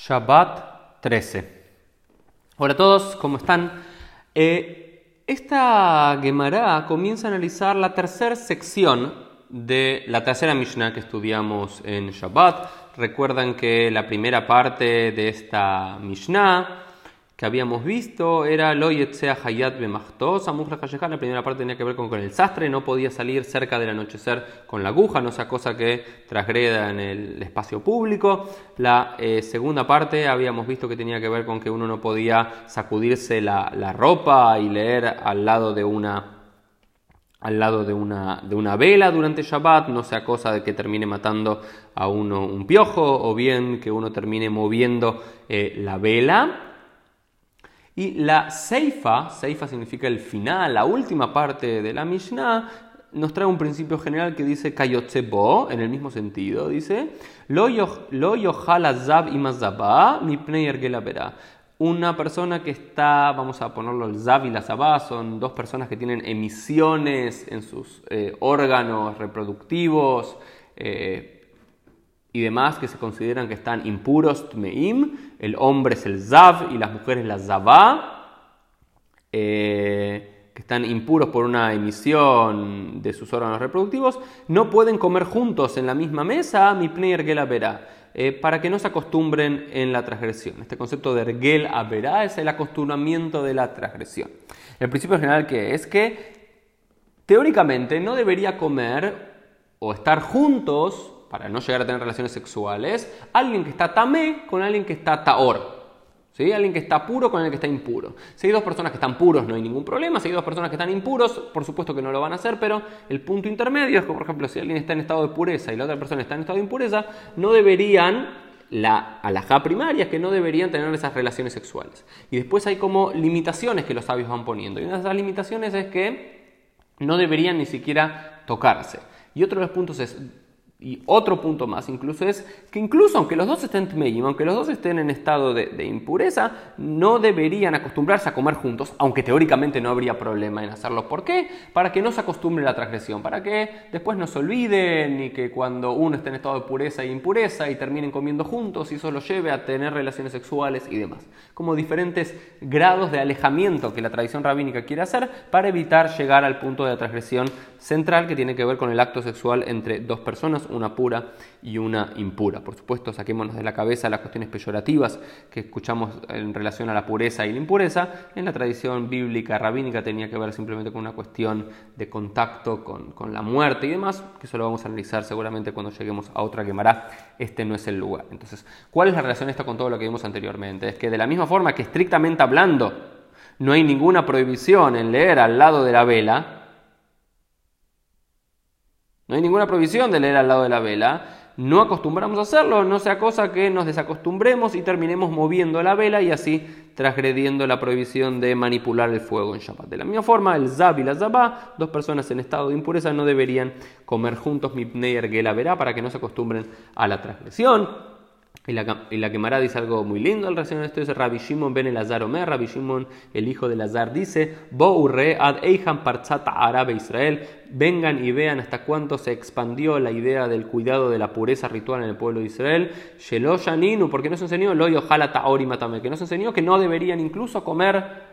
Shabbat 13. Hola a todos, ¿cómo están? Eh, esta Gemara comienza a analizar la tercera sección de la tercera Mishnah que estudiamos en Shabbat. Recuerdan que la primera parte de esta Mishnah que habíamos visto era Lo Yetzea Hayat Bemachto, la primera parte tenía que ver con, el sastre, no podía salir cerca del anochecer con la aguja, no sea cosa que trasgreda en el espacio público. La eh, segunda parte habíamos visto que tenía que ver con que uno no podía sacudirse la, ropa y leer al lado de una al lado de una, de una vela durante Shabbat, no sea cosa de que termine matando a uno un piojo o bien que uno termine moviendo eh, la vela. Y la Seifa, Seifa significa el final, la última parte de la Mishnah, nos trae un principio general que dice Kayotzebo, en el mismo sentido, dice Lo zab mi Una persona que está, vamos a ponerlo el zab y la zabá, son dos personas que tienen emisiones en sus eh, órganos reproductivos, eh, y demás que se consideran que están impuros, tmeim, el hombre es el zav y las mujeres la zavá, eh, que están impuros por una emisión de sus órganos reproductivos, no pueden comer juntos en la misma mesa, mi pneir gel eh, para que no se acostumbren en la transgresión. Este concepto de ergel averá es el acostumbramiento de la transgresión. El principio general que es que teóricamente no debería comer o estar juntos para no llegar a tener relaciones sexuales, alguien que está tamé con alguien que está taor. ¿Sí? Alguien que está puro con alguien que está impuro. Si hay dos personas que están puros no hay ningún problema, si hay dos personas que están impuros, por supuesto que no lo van a hacer, pero el punto intermedio es que, por ejemplo, si alguien está en estado de pureza y la otra persona está en estado de impureza, no deberían, la alajá primaria que no deberían tener esas relaciones sexuales. Y después hay como limitaciones que los sabios van poniendo. Y una de esas limitaciones es que no deberían ni siquiera tocarse. Y otro de los puntos es, y otro punto más incluso es que incluso aunque los dos estén tmeim, aunque los dos estén en estado de, impureza, no deberían acostumbrarse a comer juntos, aunque teóricamente no habría problema en hacerlo. ¿Por qué? Para que no se acostumbre la transgresión, para que después no se olviden y que cuando uno esté en estado de pureza e impureza y terminen comiendo juntos y eso lo lleve a tener relaciones sexuales y demás. Como diferentes grados de alejamiento que la tradición rabínica quiere hacer para evitar llegar al punto de la transgresión central que tiene que ver con el acto sexual entre dos personas una pura y una impura. Por supuesto, saquémonos de la cabeza las cuestiones peyorativas que escuchamos en relación a la pureza y la impureza. En la tradición bíblica rabínica tenía que ver simplemente con una cuestión de contacto con, la muerte y demás, que eso lo vamos a analizar seguramente cuando lleguemos a otra quemará. Este no es el lugar. Entonces, ¿cuál es la relación esta con todo lo que vimos anteriormente? Es que de la misma forma que estrictamente hablando, no hay ninguna prohibición en leer al lado de la vela, no hay ninguna provisión de leer al lado de la vela. No acostumbramos a hacerlo, no sea cosa que nos desacostumbremos y terminemos moviendo la vela y así transgrediendo la prohibición de manipular el fuego en Shabbat. De la misma forma, el Zab y la Zabá, dos personas en estado de impureza, no deberían comer juntos Mipneyer Gela verá para que no se acostumbren a la transgresión. Y la, y la dice algo muy lindo al relación esto, es Rabbi Shimon ben Elazar Omer, Rabbi Shimon, el hijo de Elazar, dice, Bourre ad Eihan Partzata Arabe Israel, vengan y vean hasta cuánto se expandió la idea del cuidado de la pureza ritual en el pueblo de Israel, Shelo Shaninu, porque nos enseñó, Loyo Halata Matame, que nos enseñó que no deberían incluso comer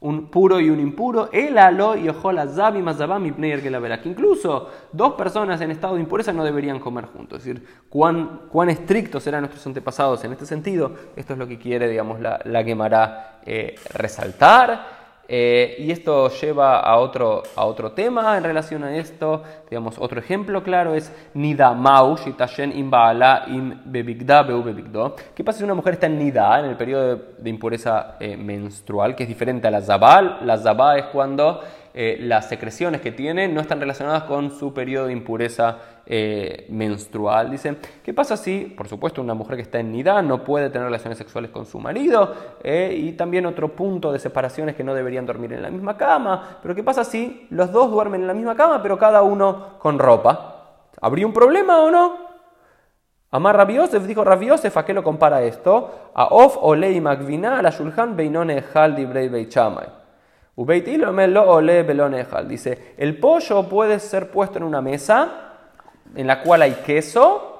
un puro y un impuro, el alo y ojola zabi mazabam que incluso dos personas en estado de impureza no deberían comer juntos. Es decir, cuán, cuán estrictos eran nuestros antepasados en este sentido. Esto es lo que quiere, digamos, la, la eh, resaltar. Eh, y esto lleva a otro, a otro tema en relación a esto. Digamos, otro ejemplo claro es Nida Maush y im Baala im Bebigda Bebigdo. ¿Qué pasa si una mujer está en Nida, en el periodo de, impureza eh, menstrual, que es diferente a la Zabal? La Zabal es cuando eh, las secreciones que tiene no están relacionadas con su periodo de impureza eh, menstrual. Dice, ¿qué pasa si, por supuesto, una mujer que está en nidad no puede tener relaciones sexuales con su marido? Eh, y también otro punto de separación es que no deberían dormir en la misma cama. Pero ¿qué pasa si los dos duermen en la misma cama, pero cada uno con ropa? ¿Habría un problema o no? Amar Rabiosef dijo Rabiosef, ¿a qué lo compara esto? A Of Olei Magvina, a la Shulhan Beinone Haldi Brei Beichamay. Dice, el pollo puede ser puesto en una mesa en la cual hay queso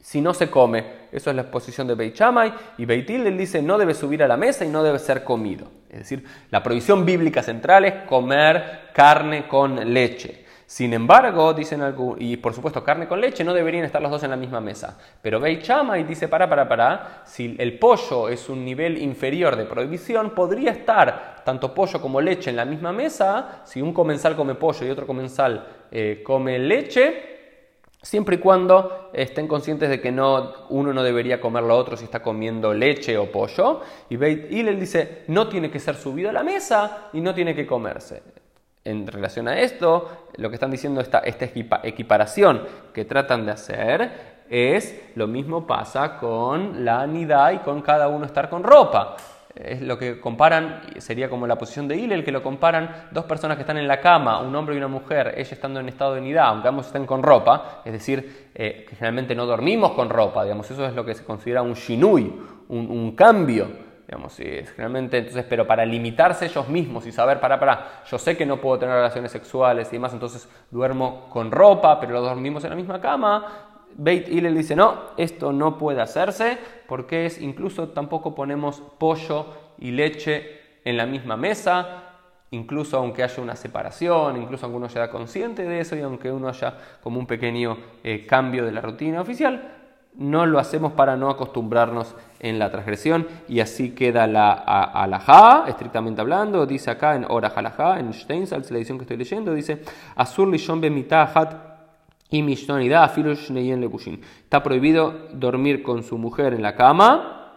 si no se come Eso es la posición de Beit Shammai. Y Beit Hillel dice no debe subir a la mesa y no debe ser comido. Es decir, la prohibición bíblica central es comer carne con leche. Sin embargo, dicen algo, y por supuesto carne con leche no deberían estar los dos en la misma mesa. Pero Beit y dice, para, para, para, si el pollo es un nivel inferior de prohibición, podría estar tanto pollo como leche en la misma mesa, si un comensal come pollo y otro comensal eh, come leche, siempre y cuando estén conscientes de que no, uno no debería comer lo otro si está comiendo leche o pollo. Y Beit Hillel dice, no tiene que ser subido a la mesa y no tiene que comerse en relación a esto, lo que están diciendo esta, esta equiparación que tratan de hacer es lo mismo pasa con la anidad y con cada uno estar con ropa. Es lo que comparan, sería como la posición de Hillel, que lo comparan dos personas que están en la cama, un hombre y una mujer, ella estando en estado de nidad, aunque ambos estén con ropa, es decir, eh, que generalmente no dormimos con ropa, digamos, eso es lo que se considera un shinui, un, un cambio Digamos, generalmente, entonces, pero para limitarse ellos mismos y saber, para, para, yo sé que no puedo tener relaciones sexuales y demás, entonces duermo con ropa, pero los dormimos en la misma cama. Beit Hillel dice, no, esto no puede hacerse, porque es, incluso tampoco ponemos pollo y leche en la misma mesa, incluso aunque haya una separación, incluso aunque uno sea consciente de eso y aunque uno haya como un pequeño eh, cambio de la rutina oficial, no lo hacemos para no acostumbrarnos en la transgresión y así queda la alajá, estrictamente hablando, dice acá en Ora Halajá, en Steinsalz, la edición que estoy leyendo, dice Azur lishon y Está prohibido dormir con su mujer en la cama,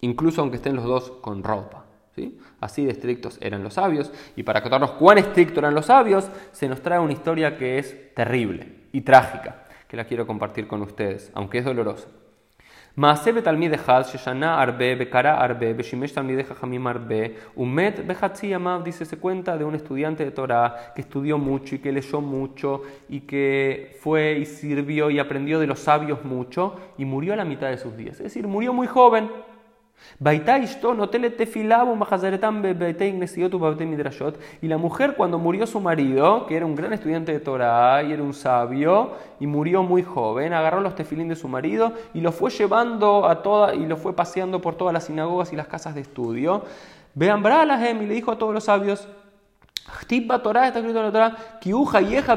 incluso aunque estén los dos con ropa. ¿sí? Así de estrictos eran los sabios. Y para contarnos cuán estrictos eran los sabios, se nos trae una historia que es terrible y trágica que la quiero compartir con ustedes, aunque es dolorosa. מעשה בתלמיד אחד ששנה הרבה וקרא הרבה ושימש תלמידי חכמים הרבה ומת בחצי ימיו, dice, se cuenta de un estudiante de Torah que estudió mucho y que leyó mucho y que fue y sirvió y aprendió de los sabios mucho y murió a la mitad de sus días, es decir, murió muy joven. Y la mujer cuando murió su marido, que era un gran estudiante de Torah y era un sabio, y murió muy joven, agarró los tefilín de su marido y lo fue llevando a toda, y lo fue paseando por todas las sinagogas y las casas de estudio. Vean Bralahem y le dijo a todos los sabios, Torah está escrito en la Torah, Kiuja yeja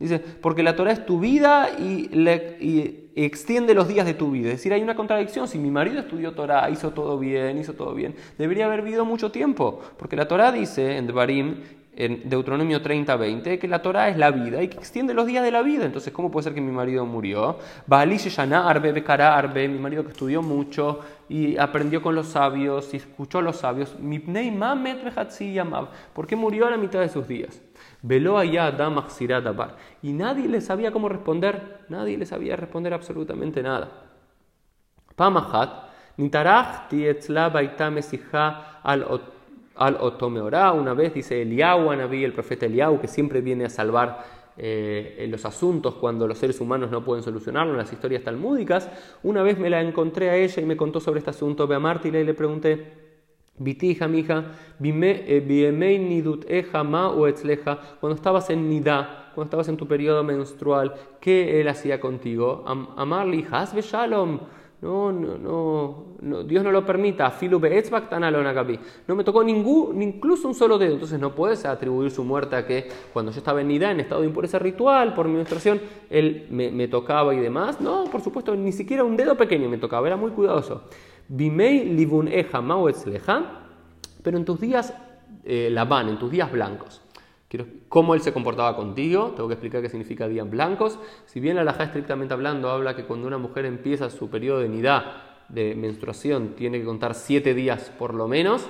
Dice, porque la Torah es tu vida y, le, extiende los días de tu vida. Es decir, hay una contradicción. Si mi marido estudió Torah, hizo todo bien, hizo todo bien, debería haber vivido mucho tiempo. Porque la Torah dice en Devarim, en Deuteronomio 30, 20, que la Torah es la vida y que extiende los días de la vida. Entonces, ¿cómo puede ser que mi marido murió? Arbe, mi marido que estudió mucho y aprendió con los sabios y escuchó a los sabios. ¿Por qué murió a la mitad de sus días? Veló allá Y nadie le sabía cómo responder, nadie le sabía responder absolutamente nada. Pamahat, nitarachti etzla baita al al otomeorá. Una vez dice Eliyahu, Anabí, el profeta Eliyahu, que siempre viene a salvar eh, los asuntos cuando los seres humanos no pueden solucionarlo en las historias talmúdicas. Una vez me la encontré a ella y me contó sobre este asunto. Ve a y le pregunté, Vitija, mija, cuando estabas en nidá, cuando estabas en tu periodo menstrual, ¿qué él hacía contigo? Amarli, hasbe shalom. No, no, no, Dios no lo permita. No me tocó ningún, incluso un solo dedo. Entonces no puedes atribuir su muerte a que cuando yo estaba en nidá, en estado de impureza ritual, por mi menstruación, él me, tocaba y demás. No, por supuesto, ni siquiera un dedo pequeño me tocaba. Era muy cuidadoso. Bimei libun eja pero en tus días eh, van, en tus días blancos. Quiero, ¿Cómo él se comportaba contigo? Tengo que explicar qué significa días blancos. Si bien la alajá estrictamente hablando habla que cuando una mujer empieza su periodo de nidad, de menstruación, tiene que contar siete días por lo menos,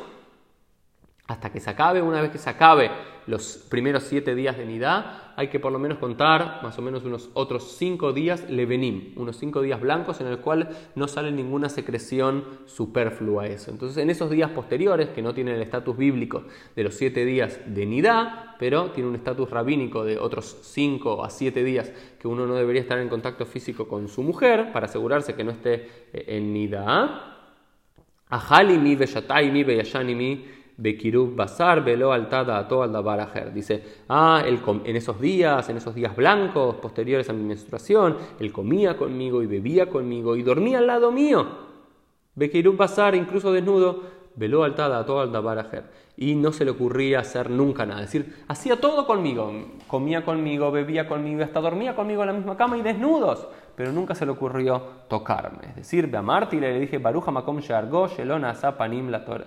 hasta que se acabe, una vez que se acabe los primeros siete días de nidad, hay que por lo menos contar más o menos unos otros cinco días levenim, unos cinco días blancos en el cual no sale ninguna secreción superflua eso. Entonces en esos días posteriores, que no tienen el estatus bíblico de los siete días de nidad, pero tiene un estatus rabínico de otros cinco a siete días que uno no debería estar en contacto físico con su mujer para asegurarse que no esté eh, en nidad, mi mi Bekirub Bazar, velo altada a todo al Dice, ah, él en esos días, en esos días blancos, posteriores a mi menstruación, él comía conmigo y bebía conmigo y dormía al lado mío. Bekirub Bazar, incluso desnudo, veló altada a todo al Y no se le ocurría hacer nunca nada. Es decir, hacía todo conmigo. Comía conmigo, bebía conmigo, hasta dormía conmigo en la misma cama y desnudos. Pero nunca se le ocurrió tocarme. Es decir, a Marti le dije, Baruja Makom Shargo, Shelona Zapanim la Torah.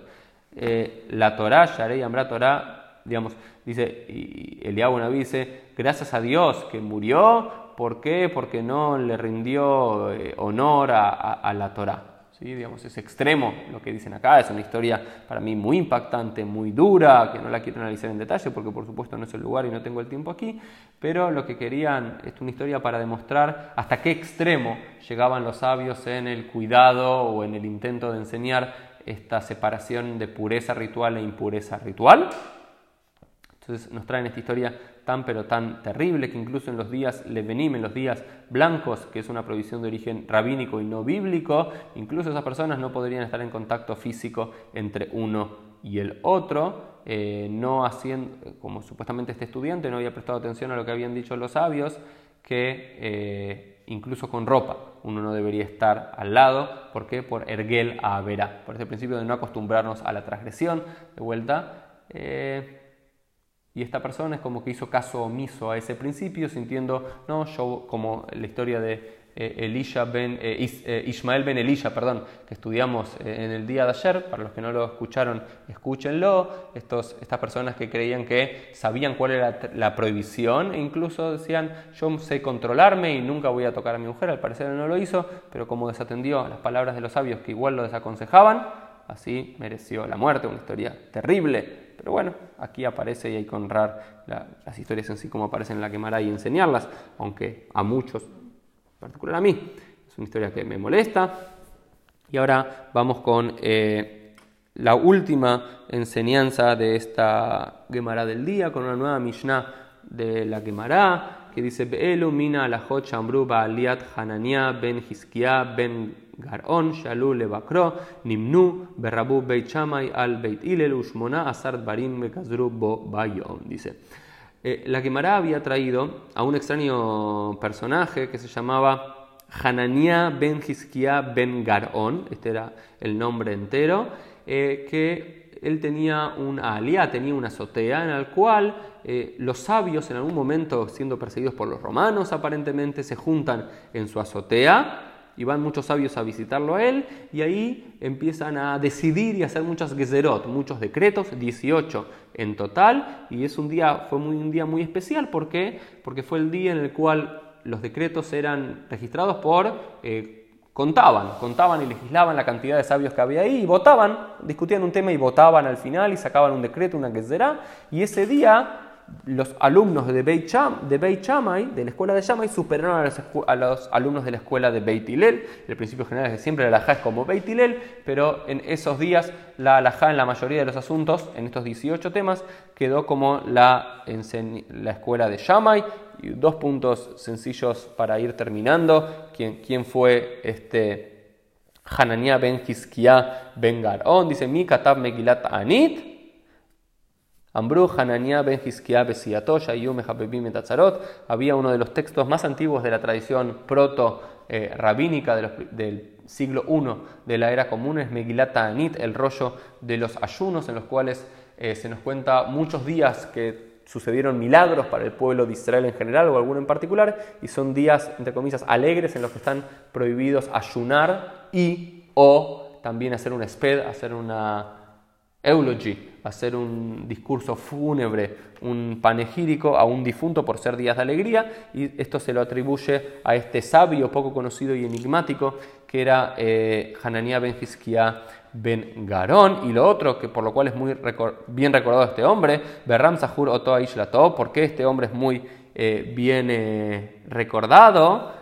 Eh, la Torah, Sharei Ambra Torah, digamos, dice, y Eliabu Naví dice, gracias a Dios que murió, ¿por qué? Porque no le rindió eh, honor a la Torah. ¿sí? Digamos, es extremo lo que dicen acá, es una historia para mí muy impactante, muy dura, que no la quiero analizar en detalle porque por supuesto no es el lugar y no tengo el tiempo aquí, pero lo que querían es una historia para demostrar hasta qué extremo llegaban los sabios en el cuidado o en el intento de enseñar esta separación de pureza ritual e impureza ritual. Entonces nos traen esta historia tan pero tan terrible que incluso en los días levenim, en los días blancos, que es una provisión de origen rabínico y no bíblico, incluso esas personas no podrían estar en contacto físico entre uno y el otro, eh, no haciendo, como supuestamente este estudiante no había prestado atención a lo que habían dicho los sabios, que eh, incluso con ropa uno no debería estar al lado, ¿por qué? Por ergel a verá, por ese principio de no acostumbrarnos a la transgresión, de vuelta. Eh, y esta persona es como que hizo caso omiso a ese principio, sintiendo, no, yo como la historia de Elisha ben, eh, eh, Ismael ben Elisha, perdón, que estudiamos en el día de ayer, para los que no lo escucharon, escúchenlo, Estos, estas personas que creían que sabían cuál era la prohibición e incluso decían, yo sé controlarme y nunca voy a tocar a mi mujer, al parecer no lo hizo, pero como desatendió las palabras de los sabios que igual lo desaconsejaban, así mereció la muerte, una historia terrible. Pero bueno, aquí aparece y hay que honrar las historias en sí como aparecen en la quemara y enseñarlas, aunque a muchos, particular a mí, es una historia que me molesta. Y ahora vamos con eh, la última enseñanza de esta Gemara del día, con una nueva Mishnah de la Gemara, que dice, Be'elu mina la ambru aliat Hanania ben Hiskia ben Garón, Shalul Lebakro, Nimnu, Berrabu Beit Shamay al Beit Ilel, Ushmona, Asart Barim, Bekazru Bo Bayom. Dice. Eh, la Gemara había traído a un extraño personaje que se llamaba Hanania ben Hiskia ben Garón, este era el nombre entero, eh, que él tenía una alia, tenía una azotea en la cual eh, los sabios en algún momento, siendo perseguidos por los romanos aparentemente, se juntan en su azotea y van muchos sabios a visitarlo a él y ahí empiezan a decidir y hacer muchas gezerot, muchos decretos, 18 en total y es un día, fue muy, un día muy especial ¿por qué? porque fue el día en el cual los decretos eran registrados por, eh, contaban, contaban y legislaban la cantidad de sabios que había ahí y votaban, discutían un tema y votaban al final y sacaban un decreto, una gezerá y ese día los alumnos de Beit, Cham, de Shammai, de la escuela de Shammai, superaron a los, alumnos de la escuela de Beit Hillel. El principio general es que siempre la alajá es como Beit Hillel, pero en esos días la alajá en la mayoría de los asuntos, en estos 18 temas, quedó como la, la escuela de Shammai. Y dos puntos sencillos para ir terminando. ¿Quién, quién fue este Hananiah ben Hizkiah ben Garón? Dice, mi katab megilat anit. Ambru Hanania ben había uno de los textos más antiguos de la tradición proto-rabínica del siglo I de la era común, es Megilat Anit, el rollo de los ayunos en los cuales eh, se nos cuenta muchos días que sucedieron milagros para el pueblo de Israel en general o alguno en particular, y son días, entre comillas, alegres en los que están prohibidos ayunar y o también hacer un sped, hacer una eulogy, hacer un discurso fúnebre, un panegírico a un difunto por ser días de alegría, y esto se lo atribuye a este sabio poco conocido y enigmático que era eh, Hananiah ben Hizkiah ben Garón, y lo otro, que por lo cual es muy bien recordado este hombre, Berram Sahur Otoa Ishlato, porque este hombre es muy eh, bien eh, recordado,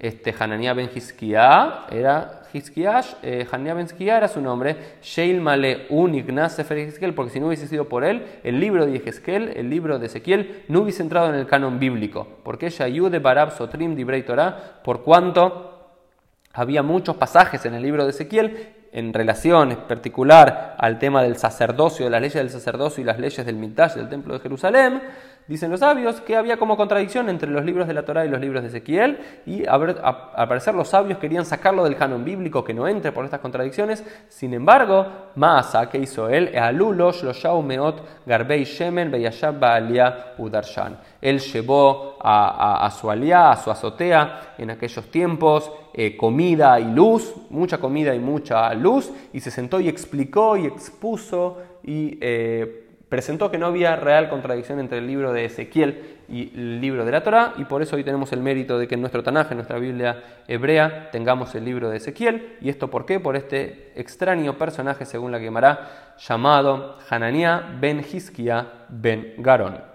este Hananiah ben Hizkiah era Hizkiash, eh, Ben era su nombre, Sheil Male Un Ignaz Sefer porque si no hubiese sido por él, el libro de Ezequiel, el libro de Ezequiel, no hubiese entrado en el canon bíblico. Porque de Barab Sotrim Dibrei Torah, por cuanto había muchos pasajes en el libro de Ezequiel en relación particular al tema del sacerdocio, de las leyes del sacerdocio y las leyes del Mikdash del Templo de Jerusalén, Dicen los sabios que había como contradicción entre los libros de la Torá y los libros de Ezequiel, y al parecer los sabios querían sacarlo del canon bíblico, que no entre por estas contradicciones. Sin embargo, Maasa, que hizo él? meot garbei shemen udarshan. Él llevó a, su aliá, a su azotea en aquellos tiempos, eh, comida y luz, mucha comida y mucha luz, y se sentó y explicó y expuso y eh, presentó que no había real contradicción entre el libro de Ezequiel y el libro de la Torá, y por eso hoy tenemos el mérito de que en nuestro Tanaje, en nuestra Biblia hebrea, tengamos el libro de Ezequiel. ¿Y esto por qué? Por este extraño personaje, según la quemará, llamado Hananiah ben Hiskia ben Garón.